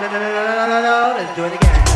no, no, no, no, no, no, no, let's do it again.